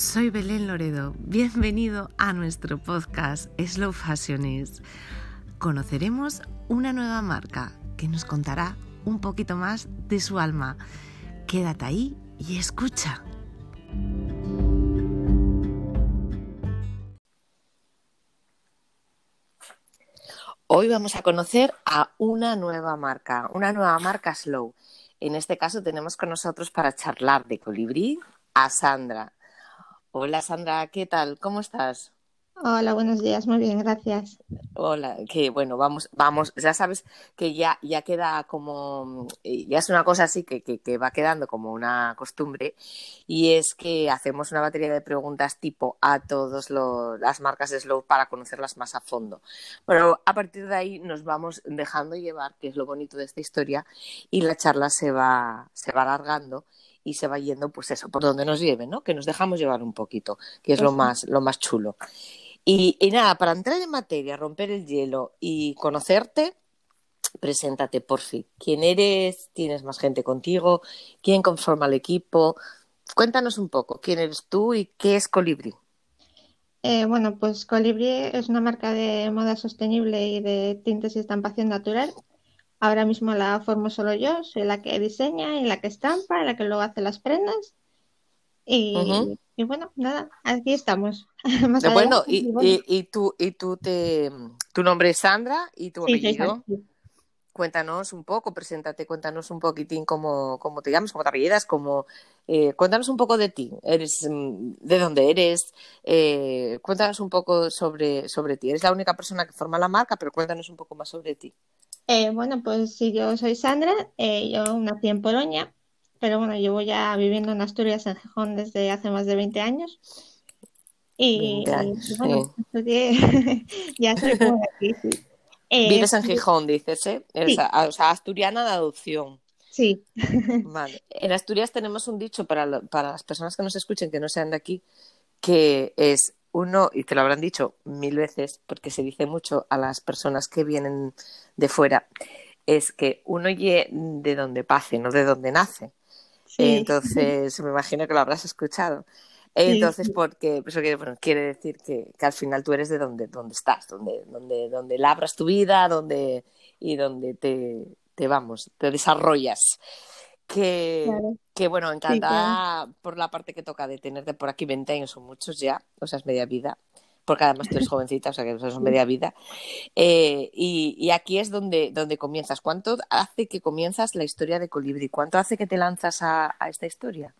soy Belén Loredo. Bienvenido a nuestro podcast Slow Fashionist. Conoceremos una nueva marca que nos contará un poquito más de su alma. Quédate ahí y escucha. Hoy vamos a conocer a una nueva marca, una nueva marca Slow. En este caso tenemos con nosotros para charlar de colibrí a Sandra. Hola Sandra, ¿qué tal? ¿Cómo estás? Hola, buenos días, muy bien, gracias. Hola, que bueno, vamos, vamos, ya sabes que ya, ya queda como, eh, ya es una cosa así que, que, va quedando como una costumbre y es que hacemos una batería de preguntas tipo a todas las marcas de Slow para conocerlas más a fondo. Pero a partir de ahí nos vamos dejando llevar, que es lo bonito de esta historia, y la charla se va, se va alargando y se va yendo, pues eso, por donde nos lleve, ¿no? Que nos dejamos llevar un poquito, que es lo más, lo más chulo. Y, nada, para entrar en materia, romper el hielo y conocerte, preséntate por fin. ¿Quién eres? ¿Tienes más gente contigo? ¿Quién conforma el equipo? Cuéntanos un poco, ¿quién eres tú y qué es Colibri? Eh, bueno, pues Colibri es una marca de moda sostenible y de tintes y estampación natural. Ahora mismo la formo solo yo, soy la que diseña y la que estampa, la que luego hace las prendas. Y, y bueno, nada, aquí estamos. bueno, y, y, tú, y tú te, tu nombre es Sandra y tu apellido. Cuéntanos un poco, preséntate, cuéntanos un poquitín cómo, cómo te llamas, cómo te apellidas, cómo, eh, cuéntanos un poco de ti, eres, mm, de dónde eres, eh, cuéntanos un poco sobre, sobre ti. Eres la única persona que forma la marca, pero cuéntanos un poco más sobre ti. Eh, bueno, pues sí, yo soy Sandra, yo nací en Polonia, pero bueno, llevo ya viviendo en Asturias, en Gijón, desde hace más de 20 años. Y, bueno, ya soy como aquí, sí. Eh, Vives en Gijón, dices, ¿eh? O sea, asturiana de adopción. Sí. Vale. En Asturias tenemos un dicho para, para las personas que nos escuchen, que no sean de aquí, que es uno, y te lo habrán dicho mil veces, porque se dice mucho a las personas que vienen de fuera, es que uno ye de donde pase, no de donde nace. Entonces, me imagino que lo habrás escuchado. Entonces, porque eso quiere, decir que, al final tú eres de donde, donde estás, donde, donde, donde labras tu vida, donde, y donde te, te vamos, te desarrollas. Que, que bueno, encantada por la parte que toca de tenerte por aquí 20 años, son muchos ya, o sea, es media vida porque además tú eres jovencita, o sea que eso es media vida. Eh, y, aquí es donde, donde comienzas. ¿Cuánto hace que comienzas la historia de Colibri? ¿Cuánto hace que te lanzas a, esta historia?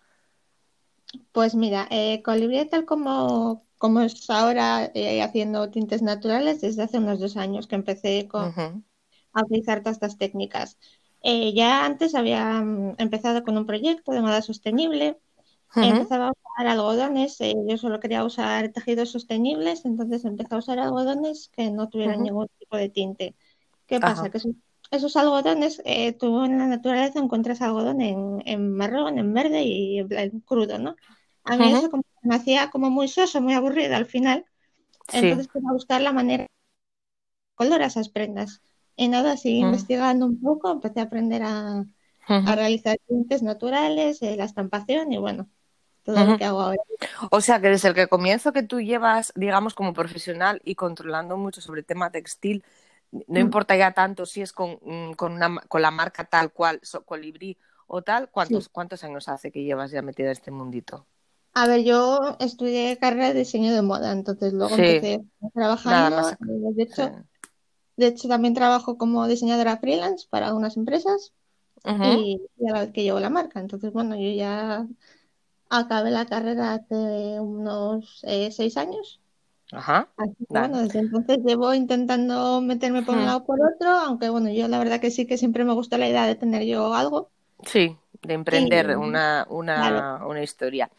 Pues mira, eh, Colibri tal como, como es ahora eh, haciendo tintes naturales desde hace unos dos años que empecé con, a utilizar todas estas técnicas. Eh, ya antes había mm, empezado con un proyecto de moda sostenible Empezaba a usar algodones, eh, yo solo quería usar tejidos sostenibles, entonces empecé a usar algodones que no tuvieran ningún tipo de tinte. ¿Qué pasa? Que esos, algodones, eh, tú en la naturaleza encuentras algodón en, marrón, en verde y en crudo, ¿no? A mí eso me hacía como muy soso, muy aburrido al final. Entonces empecé a buscar la manera de color a esas prendas. Y nada, así investigando un poco, empecé a aprender a, realizar tintes naturales, eh, la estampación y bueno, o sea que desde el que comienzo que tú llevas, digamos, como profesional y controlando mucho sobre el tema textil, no mm. importa ya tanto si es con, mm, con, una, con la marca tal cual, Colibrí o tal, ¿cuántos, ¿cuántos años hace que llevas ya metida en este mundito? A ver, yo estudié carrera de diseño de moda, entonces luego empecé trabajando. Eh, de hecho, de hecho, también trabajo como diseñadora freelance para algunas empresas y, a la vez que llevo la marca. Entonces, bueno, yo ya Acabé la carrera hace unos eh, seis años. Ajá. bueno, desde entonces llevo intentando meterme por un lado o por otro, aunque bueno, yo la verdad que sí que siempre me gusta la idea de tener yo algo. Sí, de emprender una, una, una historia.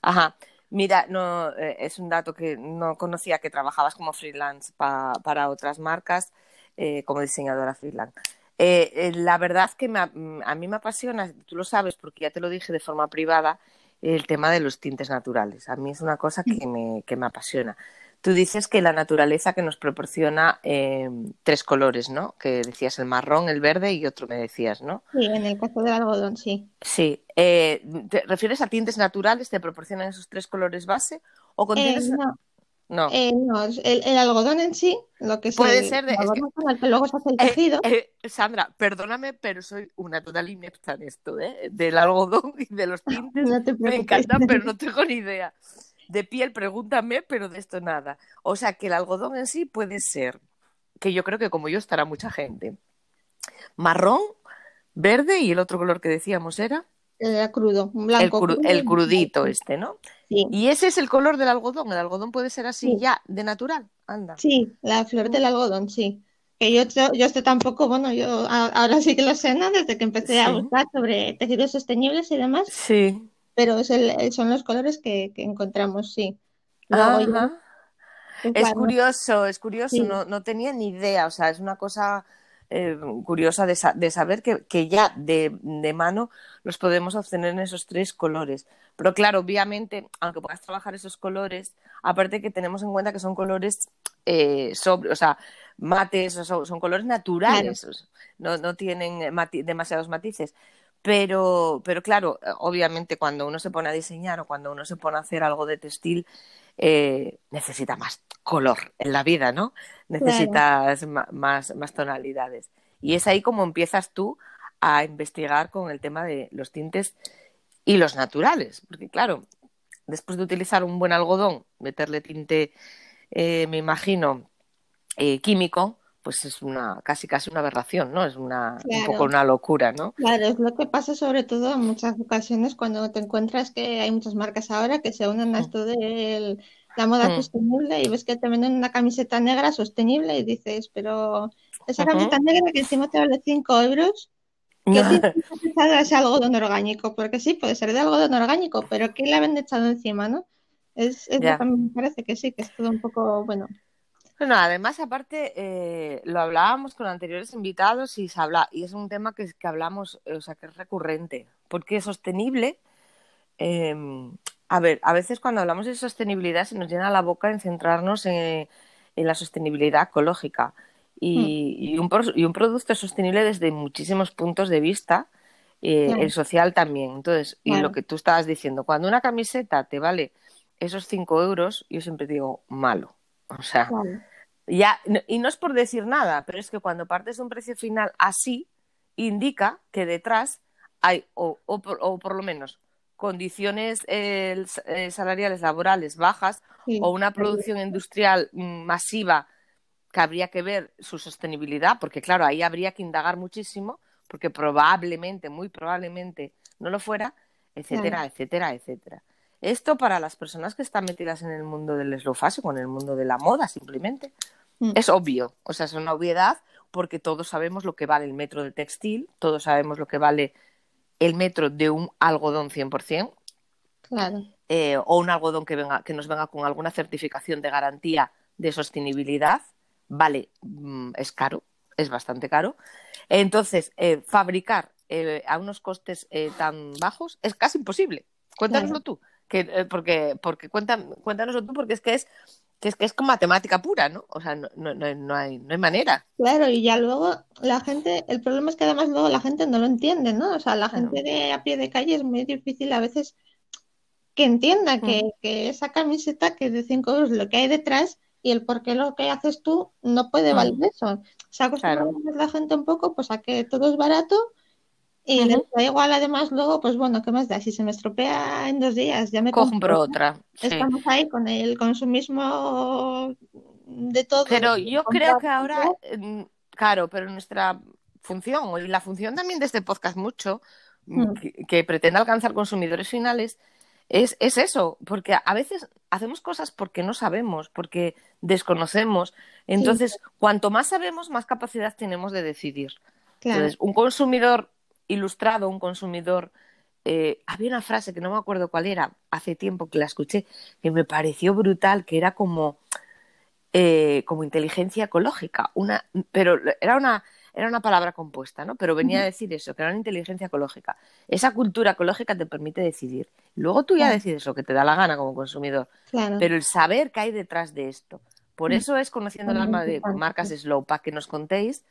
Ajá. Mira, no, eh, es un dato que no conocía que trabajabas como freelance para otras marcas, eh, como diseñadora freelance. la verdad que a mí me apasiona, tú lo sabes porque ya te lo dije de forma privada, el tema de los tintes naturales. A mí es una cosa que me, que me apasiona. Tú dices que la naturaleza que nos proporciona eh, tres colores, ¿no? Que decías el marrón, el verde y otro me decías, ¿no? Sí, en el caso del algodón, sí. Sí. Eh, ¿Te refieres a tintes naturales? ¿Te proporcionan esos tres colores base? ¿O con tintes... no. No, no el, algodón en sí, lo que puede ser de, que luego se hace el tejido. Sandra, perdóname, pero soy una total inepta en esto, ¿eh? Del algodón y de los tintes. me encantan, pero no tengo ni idea de piel, pregúntame, pero de esto nada. O sea que el algodón en sí puede ser, que yo creo que como yo estará mucha gente, marrón, verde y el otro color que decíamos era. Era crudo, blanco. El, crudito este, ¿no? Sí. Y ese es el color del algodón. El algodón puede ser así ya, de natural. Anda. Sí, la flor del algodón, sí. Que yo, yo estoy tampoco, bueno, yo ahora sí que lo sé, ¿no? Desde que empecé a buscar sobre tejidos sostenibles y demás. Sí pero es el, son los colores que, encontramos, sí. es curioso, es curioso, no, no, tenía ni idea, o sea, es una cosa eh, curiosa de, de saber que, que ya de, de, mano los podemos obtener en esos tres colores. Pero claro, obviamente, aunque puedas trabajar esos colores, aparte que tenemos en cuenta que son colores eh, sobre, o sea, mates, son, son colores naturales, no, no, tienen demasiados matices. Pero, pero claro, obviamente cuando uno se pone a diseñar o cuando uno se pone a hacer algo de textil, eh, necesita más color en la vida, ¿no? Necesitas más, más tonalidades. Y es ahí como empiezas tú a investigar con el tema de los tintes y los naturales. Porque claro, después de utilizar un buen algodón, meterle tinte, eh, me imagino, eh, químico, pues es una casi casi una aberración, ¿no? Es una un poco una locura, ¿no? Claro, es lo que pasa sobre todo en muchas ocasiones cuando te encuentras que hay muchas marcas ahora que se unen a mm. esto de la moda mm. sostenible y ves que te venden una camiseta negra sostenible y dices, pero esa camiseta negra que encima te vale 5 euros, ¿qué no. es algodón orgánico? Porque sí, puede ser de algodón orgánico, pero ¿qué le habían echado encima, no? Es, es lo que me parece que sí, que es todo un poco, bueno, bueno, además, aparte, eh, lo hablábamos con anteriores invitados y, se habla, y es un tema que, que hablamos, o sea, que es recurrente, porque es sostenible. Em, a ver, a veces cuando hablamos de sostenibilidad se nos llena la boca en centrarnos en, la sostenibilidad ecológica. Y, hmm. un, producto es sostenible desde muchísimos puntos de vista, eh, el social también. Entonces, y lo que tú estabas diciendo, cuando una camiseta te vale esos 5 euros, yo siempre digo malo. O sea, ya, y no es por decir nada, pero es que cuando partes de un precio final así, indica que detrás hay, o, o, por, lo menos, condiciones eh, eh, salariales laborales bajas o una producción industrial mm, masiva que habría que ver su sostenibilidad, porque claro, ahí habría que indagar muchísimo, porque probablemente, muy probablemente no lo fuera, etcétera, etcétera, etcétera. Esto para las personas que están metidas en el mundo del slow fashion, en el mundo de la moda simplemente, mm. es obvio, o sea, es una obviedad porque todos sabemos lo que vale el metro de textil, todos sabemos lo que vale el metro de un algodón 100%. Claro. Eh, o un algodón que, venga, que nos venga con alguna certificación de garantía de sostenibilidad, vale, mm, es caro, es bastante caro. Entonces, eh, fabricar eh, a unos costes tan bajos es casi imposible. Cuéntanoslo tú. Eh, porque, porque cuéntanos tú, porque es que es que es que es con matemática pura, ¿no? O sea, no, no, no, hay, no hay manera. Claro, y ya luego la gente, el problema es que además luego la gente no lo entiende, ¿no? O sea, la gente de a pie de calle es muy difícil a veces que entienda que, mm. que esa camiseta que de 5 euros lo que hay detrás y el por qué lo que haces tú no puede mm. valer eso. Se acostumbra la gente un poco pues a que todo es barato y les da igual, además, luego, pues bueno, ¿qué más da? Si se me estropea en dos días, ya me compro, otra. Estamos ahí con el consumismo de todo. Pero yo creo que ahora, mm, claro, pero nuestra función, y la función también de este podcast mucho, mm, mm. que, pretende alcanzar consumidores finales, es, es, eso, porque a veces hacemos cosas porque no sabemos, porque desconocemos. Entonces, cuanto más sabemos, más capacidad tenemos de decidir. Entonces, un consumidor ilustrado, un consumidor. Eh, había una frase que no me acuerdo cuál era, hace tiempo que la escuché, que me pareció brutal, que era como, eh, como inteligencia ecológica, una, pero era una, era una palabra compuesta, ¿no? Pero venía a decir eso, que era una inteligencia ecológica. Esa cultura ecológica te permite decidir. Luego tú ya decides lo que te da la gana como consumidor. Pero el saber que hay detrás de esto. Por mm. eso es conociendo el alma de marcas Slow, para que nos contéis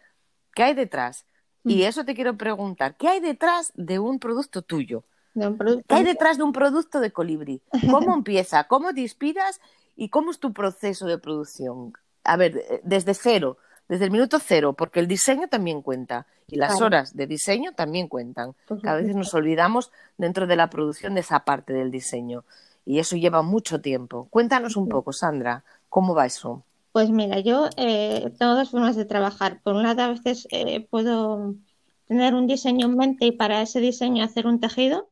qué hay detrás. Y eso te quiero preguntar, ¿qué hay detrás de un producto tuyo? ¿Qué hay detrás de un producto de colibrí? ¿Cómo empieza? ¿Cómo te inspiras? ¿Y cómo es tu proceso de producción? A ver, eh, desde cero, desde el minuto cero, porque el diseño también cuenta y las horas de diseño también cuentan. a veces nos olvidamos dentro de la producción de esa parte del diseño y eso lleva mucho tiempo. Cuéntanos un poco, Sandra, ¿cómo va eso? Pues mira, yo eh, tengo dos formas de trabajar. Por un lado, a veces eh, puedo tener un diseño en mente y para ese diseño hacer un tejido.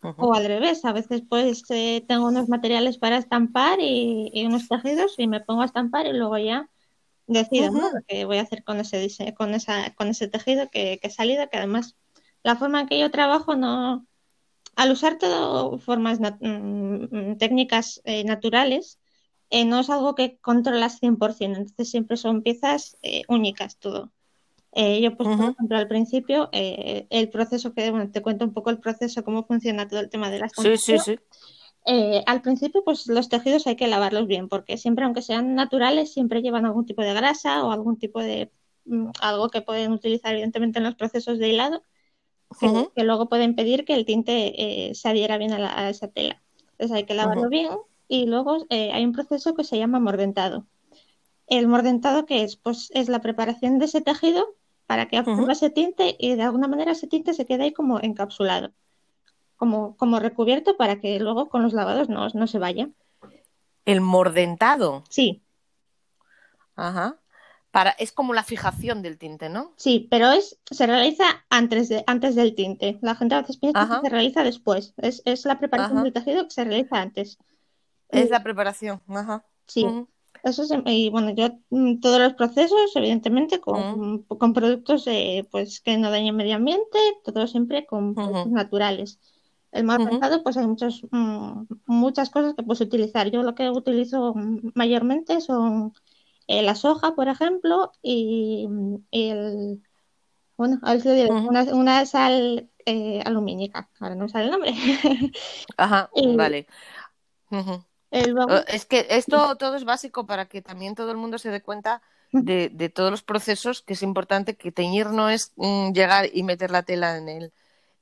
O al revés, a veces pues eh, tengo unos materiales para estampar y, unos tejidos y me pongo a estampar y luego ya decido lo que voy a hacer con ese diseño, con esa, con ese tejido que, que he salido, que además la forma en que yo trabajo no, al usar todo formas mm, técnicas eh, naturales, eh, no es algo que controlas 100%, entonces siempre son piezas únicas todo. Eh, yo, pues, por ejemplo, al principio, eh, el proceso que, bueno, te cuento un poco el proceso, cómo funciona todo el tema de las Sí, sí, sí. Eh, al principio, pues los tejidos hay que lavarlos bien, porque siempre, aunque sean naturales, siempre llevan algún tipo de grasa o algún tipo de mm, algo que pueden utilizar, evidentemente, en los procesos de hilado, que, luego pueden pedir que el tinte se adhiera bien a, esa tela. Entonces hay que lavarlo bien y luego hay un proceso que se llama mordentado. El mordentado, que es? Pues es la preparación de ese tejido para que absorba ese tinte y de alguna manera ese tinte se quede ahí como encapsulado, como, como recubierto para que luego con los lavados no, no se vaya. ¿El mordentado? Sí. Ajá. Para, es como la fijación del tinte, ¿no? Sí, pero es, se realiza antes, de, antes del tinte. La gente a veces piensa que se realiza después. Es, es la preparación del tejido que se realiza antes. Es la preparación, ajá. Sí. Eso y bueno, yo mm, todos los procesos, evidentemente, con, con productos pues que no dañen medio ambiente, todo siempre con productos naturales. El más pues hay muchas, mm, muchas cosas que puedes utilizar. Yo lo que utilizo mayormente son eh, la soja, por ejemplo, y, el, bueno, a ver si una, una, sal eh, alumínica, ahora no sale el nombre. Ajá, vale. Es que esto todo es básico para que también todo el mundo se dé cuenta de, de todos los procesos, que es importante que teñir no es mm, llegar y meter la tela en el,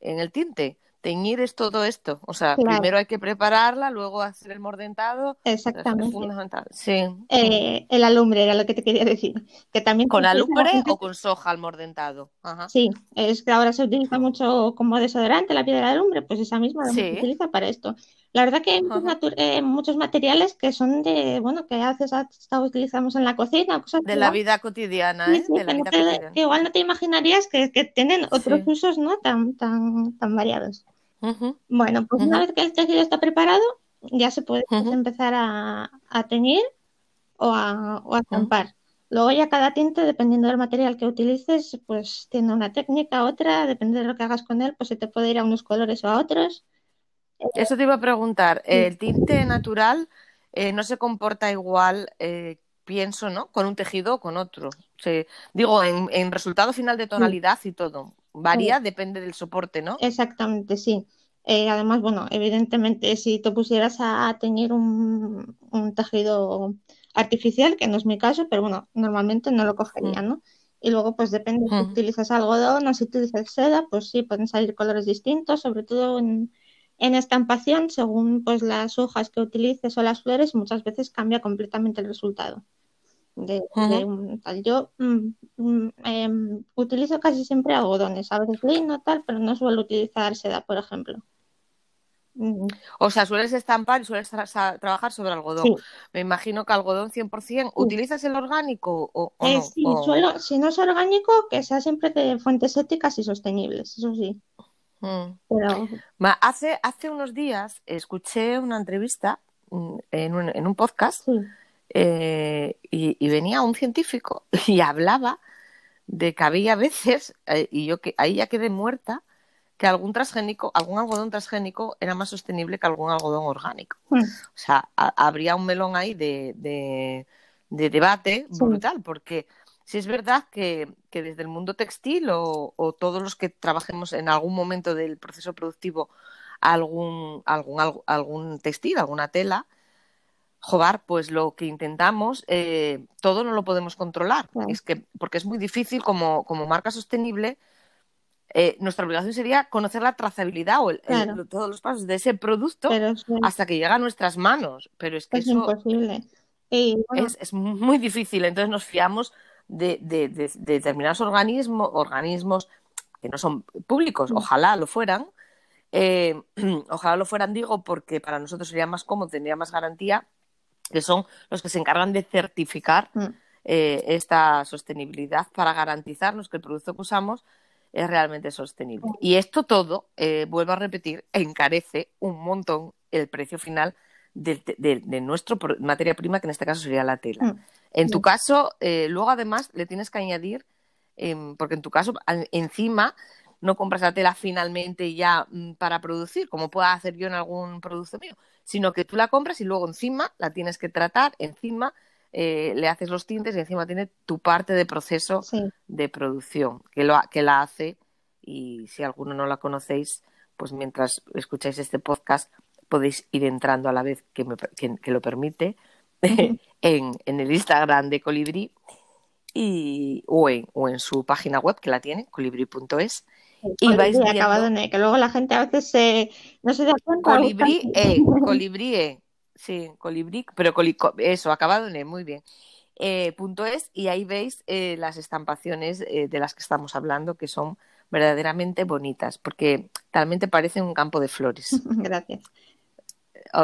en el tinte teñir es todo esto. O sea, primero hay que prepararla, luego hacer el mordentado. Exactamente. Es fundamental. Sí. Eh, el alumbre era lo que te quería decir. Que también ¿Con alumbre o con soja el mordentado? Sí, es que ahora se utiliza mucho como desodorante la piedra de alumbre, pues esa misma se utiliza para esto. La verdad que hay eh, muchos, materiales que son de, bueno, que a veces utilizamos en la cocina. Cosas de la vida cotidiana, ¿eh? de la vida cotidiana. Que igual no te imaginarías que, que tienen otros usos, ¿no? Tan, tan, tan variados. Bueno, pues una vez que el tejido está preparado, ya se puede empezar a, teñir o a, o estampar. Luego ya cada tinte, dependiendo del material que utilices, pues tiene una técnica, otra, depende de lo que hagas con él, pues se te puede ir a unos colores o a otros. Eso te iba a preguntar, el tinte natural eh, no se comporta igual, eh, pienso, ¿no? Con un tejido o con otro. digo, en, en, resultado final de tonalidad y todo. Varía, depende del soporte, ¿no? Exactamente, sí. Eh, además, bueno, evidentemente, si te pusieras a teñir un, tejido artificial, que no es mi caso, pero bueno, normalmente no lo cogería, mm. ¿no? Y luego, pues depende si utilizas algodón o si utilizas seda, pues sí, pueden salir colores distintos, sobre todo en, en estampación, según pues las hojas que utilices o las flores, muchas veces cambia completamente el resultado de, un tal. Yo mm, mm, em, utilizo casi siempre algodones, a veces lino tal, pero no suelo utilizar seda, por ejemplo. Mm. O sea, sueles estampar y sueles trabajar sobre algodón. Me imagino que algodón 100%. ¿Utilizas el orgánico o, eh, no? Sí, Suelo, si no es orgánico, que sea siempre de fuentes éticas y sostenibles, eso sí. Pero... Hace, hace unos días escuché una entrevista en un, en un podcast eh, y, venía un científico y hablaba de que había veces, eh, y yo que ahí ya quedé muerta, que algún transgénico, algún algodón transgénico era más sostenible que algún algodón orgánico. Mm. O sea, habría un melón ahí de, de, debate brutal, porque si es verdad que, desde el mundo textil o, todos los que trabajemos en algún momento del proceso productivo algún, algún, algún textil, alguna tela, joder, pues lo que intentamos, eh, todo no lo podemos controlar. Es que, porque es muy difícil como, como marca sostenible. Eh, nuestra obligación sería conocer la trazabilidad o todos los pasos de ese producto hasta que llega a nuestras manos. Pero es que es eso imposible. es, es, muy difícil. Entonces nos fiamos de, determinados organismos, organismos que no son públicos, mm. ojalá lo fueran. Eh, ojalá lo fueran, digo, porque para nosotros sería más cómodo, tendría más garantía, que son los que se encargan de certificar mm. eh, esta sostenibilidad para garantizarnos que el producto que usamos es realmente sostenible. Mm. Y esto todo, eh, vuelvo a repetir, encarece un montón el precio final de, de, nuestra materia prima, que en este caso sería la tela. En tu caso, eh, luego además le tienes que añadir, em, porque en tu caso, encima no compras la tela finalmente ya mm, para producir, como pueda hacer yo en algún producto mío, sino que tú la compras y luego encima la tienes que tratar, encima eh, le haces los tintes y encima tiene tu parte de proceso de producción, que, lo, que la hace, y si alguno no la conocéis, pues mientras escucháis este podcast podéis ir entrando a la vez que, me, que lo permite en, el Instagram de Colibrí y, o, en, o en su página web que la tiene, colibrí.es. Y vais viendo... acabado en e, que luego la gente a veces no se da cuenta. Colibrí, e, colibrí, e. sí, colibrí, pero eso, acabado en e, muy bien. Eh, punto es, y ahí veis eh, las estampaciones eh, de las que estamos hablando, que son verdaderamente bonitas, porque talmente parecen un campo de flores. Gracias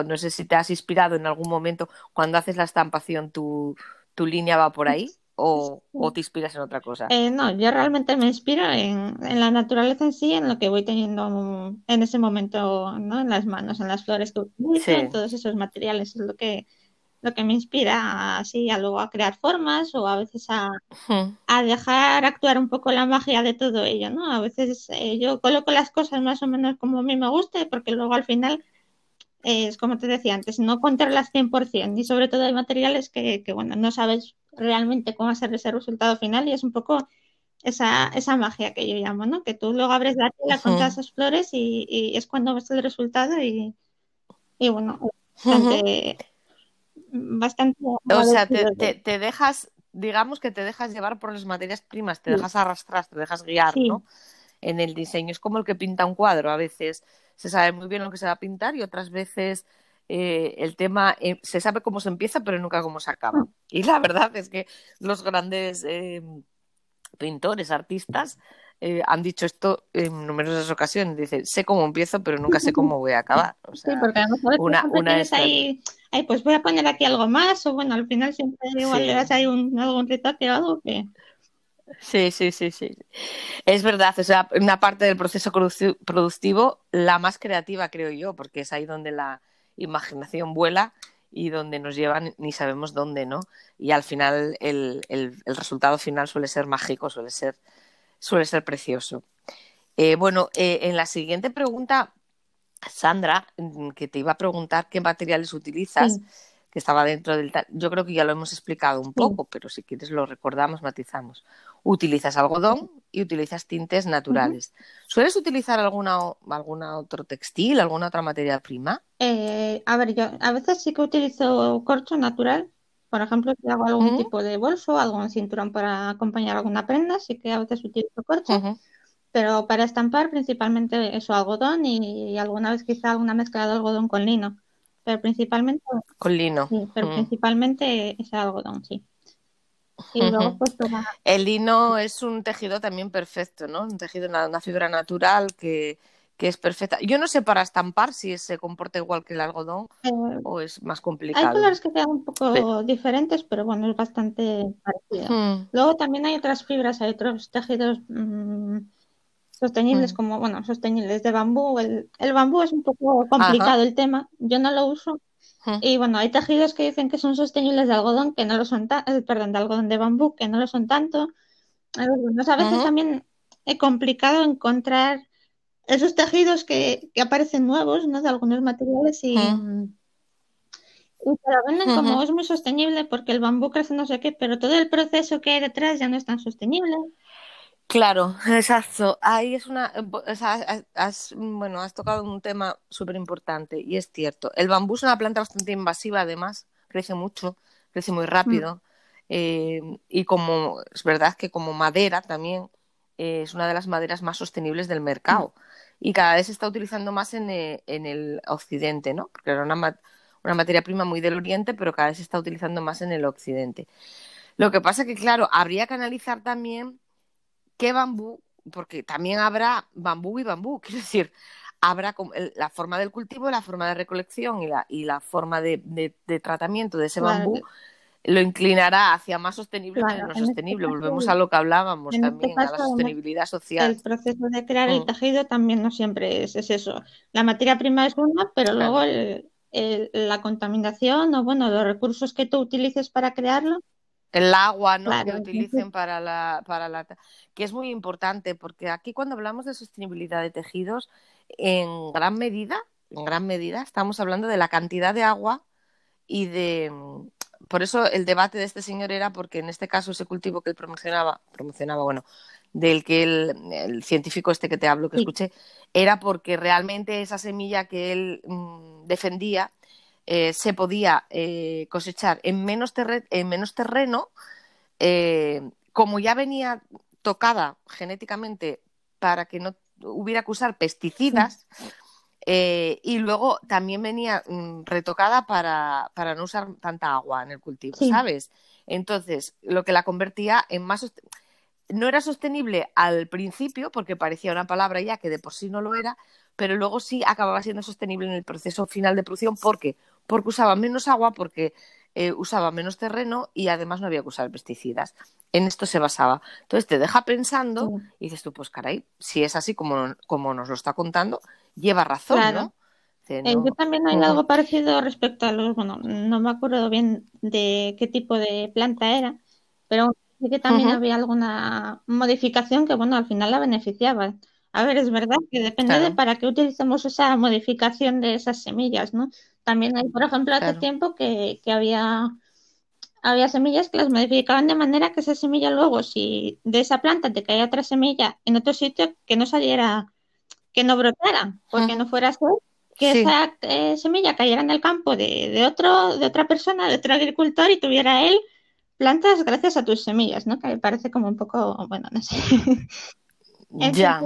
no sé si te has inspirado en algún momento cuando haces la estampación, tu, tu línea va por ahí o, te inspiras en otra cosa. Eh, no, yo realmente me inspiro en, la naturaleza en sí, en lo que voy teniendo en ese momento, ¿no? En las manos, en las flores que utilizo, en todos esos materiales, es lo que lo que me inspira así a luego a crear formas o a veces a, a, dejar actuar un poco la magia de todo ello, ¿no? A veces eh, yo coloco las cosas más o menos como a mí me guste porque luego al final es como te decía antes, no contarlas 100% y sobre todo hay materiales que, que, bueno, no sabes realmente cómo hacer ese resultado final y es un poco esa, esa magia que yo llamo, ¿no? Que tú luego abres la tela con todas esas flores y, es cuando ves el resultado y, y bueno, bastante... bastante o sea, te, te, dejas, digamos que te dejas llevar por las materias primas, te dejas arrastrar, te dejas guiar, ¿no? En el diseño. Es como el que pinta un cuadro a veces se sabe muy bien lo que se va a pintar y otras veces eh, el tema eh, se sabe cómo se empieza pero nunca cómo se acaba. Y la verdad es que los grandes eh, pintores, artistas, han dicho esto en numerosas ocasiones. Dicen, sé cómo empiezo pero nunca sé cómo voy a acabar. sí, porque a lo mejor una, una ahí, pues voy a poner aquí algo más o bueno, al final siempre igual le das ahí un, algún retoque o algo que... Sí, sí, sí, sí. Es verdad, o sea, una parte del proceso productivo, la más creativa, creo yo, porque es ahí donde la imaginación vuela y donde nos llevan ni sabemos dónde, ¿no? Y al final el, el, resultado final suele ser mágico, suele ser, suele ser precioso. Eh, bueno, eh, en la siguiente pregunta, Sandra, mm, que te iba a preguntar qué materiales utilizas que estaba dentro del Yo creo que ya lo hemos explicado un poco, pero si quieres lo recordamos, matizamos. Utilizas algodón y utilizas tintes naturales. ¿Sueles utilizar alguna, alguna otro textil, alguna otra materia prima? Eh, a ver, yo a veces sí que utilizo corcho natural. Por ejemplo, si hago algún tipo de bolso, algún cinturón para acompañar alguna prenda, sí que a veces utilizo corcho. Pero para estampar principalmente eso, algodón y, y alguna vez quizá alguna mezcla de algodón con lino pero principalmente con lino. Sí, pero principalmente es algodón, sí. Y luego, pues, El lino es un tejido también perfecto, ¿no? Un tejido, una, fibra natural que, que, es perfecta. Yo no sé para estampar si se comporta igual que el algodón eh, o es más complicado. Hay colores que sean un poco diferentes, pero bueno, es bastante parecido. Luego también hay otras fibras, hay otros tejidos mm, sostenibles mm. como, bueno, sostenibles de bambú. El, el bambú es un poco complicado el tema, yo no lo uso. Y bueno, hay tejidos que dicen que son sostenibles de algodón, que no lo son, eh, perdón, de algodón de bambú, que no lo son tanto. a veces también es complicado encontrar esos tejidos que, que, aparecen nuevos, ¿no? De algunos materiales y, Y te lo venden como es muy sostenible porque el bambú crece no sé qué, pero todo el proceso que hay detrás ya no es tan sostenible. Claro, exacto. Ahí es una, has, bueno, has tocado un tema súper importante y es cierto. El bambú es una planta bastante invasiva, además, crece mucho, crece muy rápido. Mm. Eh, y como es verdad que como madera también eh, es una de las maderas más sostenibles del mercado. Mm. Y cada vez se está utilizando más en, eh, en el occidente, ¿no? Porque era una, una materia prima muy del oriente, pero cada vez se está utilizando más en el occidente. Lo que pasa que, claro, habría que analizar también qué bambú, porque también habrá bambú y bambú, quiero decir, habrá la forma del cultivo, la forma de recolección y la, y la forma de, tratamiento de ese bambú lo inclinará hacia más sostenible que menos este sostenible. Volvemos a lo que hablábamos este también, a la sostenibilidad social. El proceso de crear el mm. tejido también no siempre es, eso. La materia prima es una, pero luego la contaminación o bueno, los recursos que tú utilices para crearlo el agua ¿no? que utilicen para la, para la que es muy importante porque aquí cuando hablamos de sostenibilidad de tejidos en gran medida en gran medida estamos hablando de la cantidad de agua y de por eso el debate de este señor era porque en este caso ese cultivo que él promocionaba promocionaba bueno del que el, científico este que te hablo que escuché era porque realmente esa semilla que él mm, defendía eh, se podía eh, cosechar en menos, en menos terreno, eh, como ya venía tocada genéticamente para que no hubiera que usar pesticidas, y luego también venía mm, retocada para, para, no usar tanta agua en el cultivo, ¿sabes? Entonces, lo que la convertía en más... No era sostenible al principio, porque parecía una palabra ya que de por sí no lo era, pero luego sí acababa siendo sostenible en el proceso final de producción porque porque usaba menos agua, porque eh, usaba menos terreno y además no había que usar pesticidas. En esto se basaba. Entonces te deja pensando y dices tú, pues caray, si es así como, como nos lo está contando, lleva razón, ¿no? Eh, yo también hay algo parecido respecto a los, bueno, no me acuerdo bien de qué tipo de planta era, pero sí que también había alguna modificación que, bueno, al final la beneficiaba. A ver, es verdad que depende de para qué utilicemos esa modificación de esas semillas, ¿no? También hay, por ejemplo, hace tiempo que, había, había semillas que las modificaban de manera que esa semilla luego, si de esa planta te caía otra semilla en otro sitio, que no saliera, que no brotara, porque no fuera así, que esa eh, semilla cayera en el campo de, de, otro, de otra persona, de otro agricultor y tuviera él plantas gracias a tus semillas, ¿no? Que me parece como un poco, bueno, no sé. ya.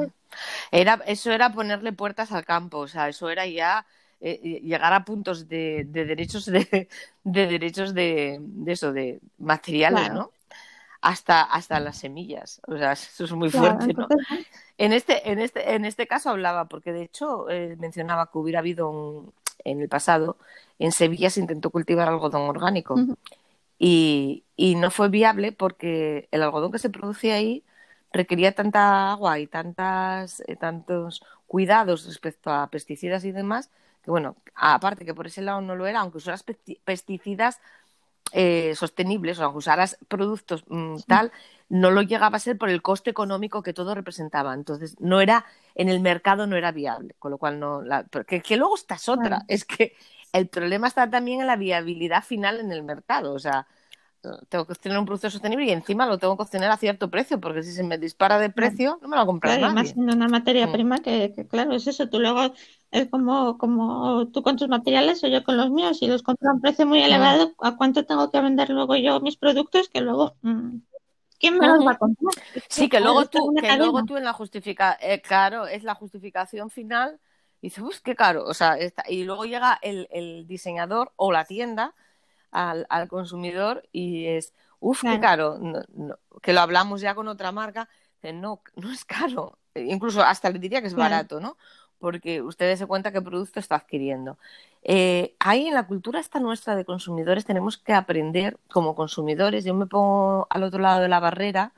Era, eso era ponerle puertas al campo, o sea, eso era ya eh, llegar a puntos de, derechos de, derechos de, eso, de materiales, ¿no? Hasta, hasta las semillas. O sea, eso es muy fuerte, ¿no? En este, en este, en este caso hablaba, porque de hecho eh, mencionaba que hubiera habido en el pasado, en Sevilla se intentó cultivar algodón orgánico. y, y no fue viable porque el algodón que se producía ahí requería tanta agua y tantas, eh, tantos cuidados respecto a pesticidas y demás bueno, aparte que por ese lado no lo era, aunque usaras pesticidas eh, sostenibles, o aunque usaras productos mm, tal, no lo llegaba a ser por el coste económico que todo representaba. Entonces, no era, en el mercado no era viable, con lo cual no, la, que, luego estás otra, es que el problema está también en la viabilidad final en el mercado, o sea, tengo que tener un producto sostenible y encima lo tengo que obtener a cierto precio, porque si se me dispara de precio, no me lo comprar claro, nadie. Además, una materia mm. prima que, claro, es eso, tú luego es como, como tú con tus materiales o yo con los míos, si los compro a un precio muy mm. elevado, ¿a cuánto tengo que vender luego yo mis productos? Que luego, mm, ¿quién me los va a comprar? Sí, que luego tú, que luego tú en la justificación, eh, claro, es la justificación final, y dices, uff, qué caro, o sea, y luego llega el, el diseñador o la tienda al, al consumidor y es, uff, qué caro, que lo hablamos ya con otra marca, no, no es caro, incluso hasta le diría que es barato, ¿no? Porque ustedes se cuenta qué producto está adquiriendo. Eh, ahí en la cultura esta nuestra de consumidores tenemos que aprender como consumidores, yo me pongo al otro lado de la barrera,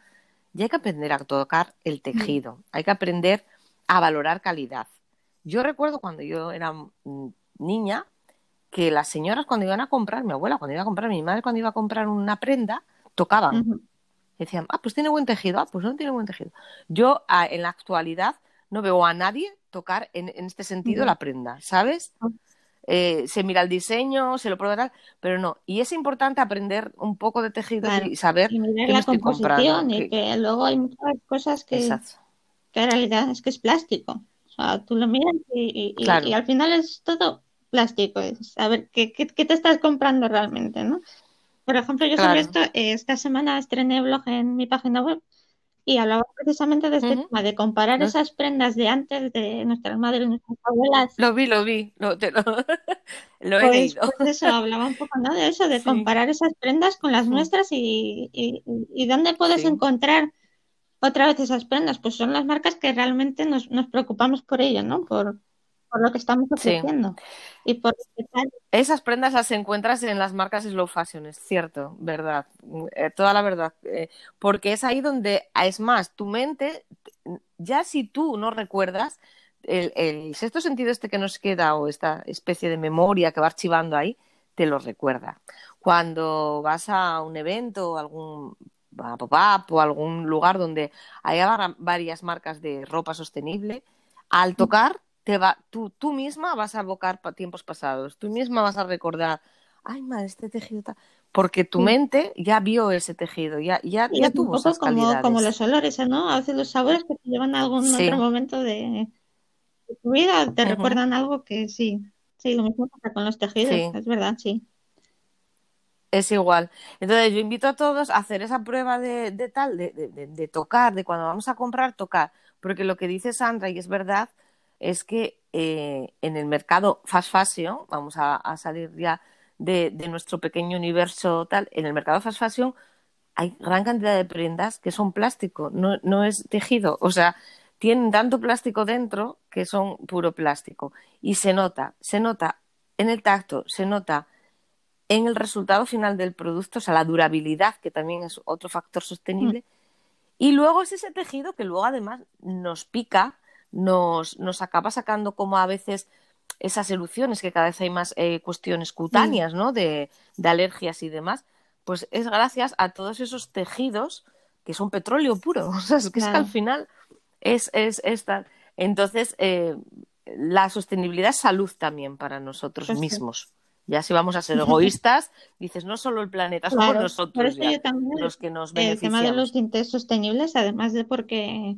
y hay que aprender a tocar el tejido, hay que aprender a valorar calidad. Yo recuerdo cuando yo era mm, niña, que las señoras cuando iban a comprar, mi abuela cuando iba a comprar, mi madre cuando iba a comprar una prenda, tocaban. Decían, ah, pues tiene buen tejido, ah, pues no tiene buen tejido. Yo en la actualidad no veo a nadie tocar en, este sentido la prenda, ¿sabes? Ah. eh, se mira el diseño, se lo prueba pero no. Y es importante aprender un poco de tejido y saber y la composición y que luego hay muchas cosas que, que en realidad es que es plástico. O sea, tú lo miras y, y, al final es todo plástico. Es saber qué, qué, te estás comprando realmente, ¿no? Por ejemplo, yo sobre esto, eh, esta semana estrené blog en mi página web y hablaba precisamente de este tema, de comparar esas prendas de antes de nuestras madres, y nuestras abuelas. Lo vi, lo vi, lo, he pues, leído. Pues eso, hablaba un poco de eso, de comparar esas prendas con las nuestras y, y, dónde puedes encontrar otra vez esas prendas. Pues son las marcas que realmente nos, nos preocupamos por ello, ¿no? Por, por lo que estamos ofreciendo. Y por Esas prendas las encuentras en las marcas slow fashion, es cierto, verdad, eh, toda la verdad, eh, porque es ahí donde, es más, tu mente, ya si tú no recuerdas, el, el, sexto sentido este que nos queda o esta especie de memoria que va archivando ahí, te lo recuerda. Cuando vas a un evento o algún pop-up o algún lugar donde haya varias marcas de ropa sostenible, al tocar va, tú, tú misma vas a evocar tiempos pasados, tú misma vas a recordar, ay, madre, este tejido Porque tu mente ya vio ese tejido, ya, ya, ya tuvo esas como, como los olores, ¿no? A veces los sabores que te llevan a algún otro momento de, tu vida, te recuerdan algo que sí. Sí, lo mismo pasa con los tejidos, es verdad, sí. Es igual. Entonces yo invito a todos a hacer esa prueba de, de tal, de, de, de, tocar, de cuando vamos a comprar, tocar. Porque lo que dice Sandra, y es verdad, es que eh, en el mercado fast fashion, vamos a, salir ya de, nuestro pequeño universo tal, en el mercado fast fashion hay gran cantidad de prendas que son plástico, no, no es tejido, o sea, tienen tanto plástico dentro que son puro plástico. Y se nota, se nota en el tacto, se nota en el resultado final del producto, o sea, la durabilidad, que también es otro factor sostenible. Mm. Y luego es ese tejido que luego además nos pica nos, nos acaba sacando como a veces esas erupciones, que cada vez hay más eh, cuestiones cutáneas, ¿no? De, de, alergias y demás, pues es gracias a todos esos tejidos que son petróleo puro. O sea, es que, es que al final es, es, Entonces, eh, la sostenibilidad es salud también para nosotros pues mismos. Ya si vamos a ser egoístas, dices, no solo el planeta, somos nosotros los que nos beneficiamos. El tema de los tintes sostenibles, además de porque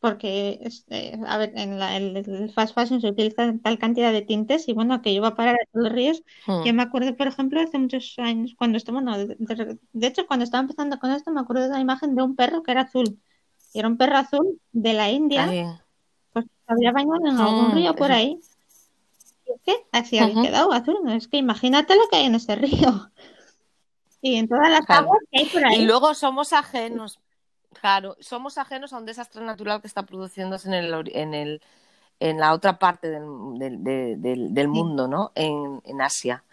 porque, este, a ver, en la, el, fast fashion se utiliza tal cantidad de tintes y bueno, que yo a parar a los ríos. Hmm. Yo me acuerdo, por ejemplo, hace muchos años, cuando estaba, de, hecho, cuando estaba empezando con esto, me acuerdo de la imagen de un perro que era azul. Y era un perro azul de la India, pues había bañado en algún hmm, río por ahí. ¿Y qué? Así había quedado azul. Es que imagínate lo que hay en ese río. Y en todas las aguas que hay por ahí. Y luego somos ajenos Claro, somos ajenos a un desastre natural que está produciéndose en, el, en, el, en la otra parte del, del, del, mundo, ¿no? En, en Asia.